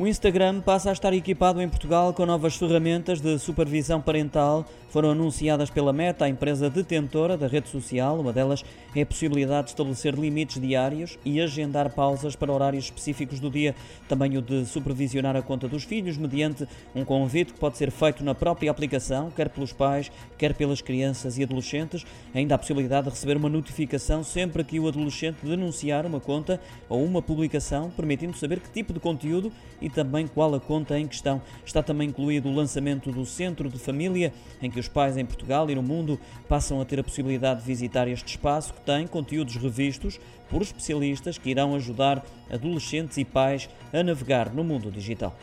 O Instagram passa a estar equipado em Portugal com novas ferramentas de supervisão parental. Foram anunciadas pela Meta, a empresa detentora da rede social. Uma delas é a possibilidade de estabelecer limites diários e agendar pausas para horários específicos do dia. Também o de supervisionar a conta dos filhos mediante um convite que pode ser feito na própria aplicação, quer pelos pais, quer pelas crianças e adolescentes. Ainda a possibilidade de receber uma notificação sempre que o adolescente denunciar uma conta ou uma publicação, permitindo saber que tipo de conteúdo e também qual a conta em questão. Está também incluído o lançamento do Centro de Família, em que os pais em Portugal e no mundo passam a ter a possibilidade de visitar este espaço que tem conteúdos revistos por especialistas que irão ajudar adolescentes e pais a navegar no mundo digital.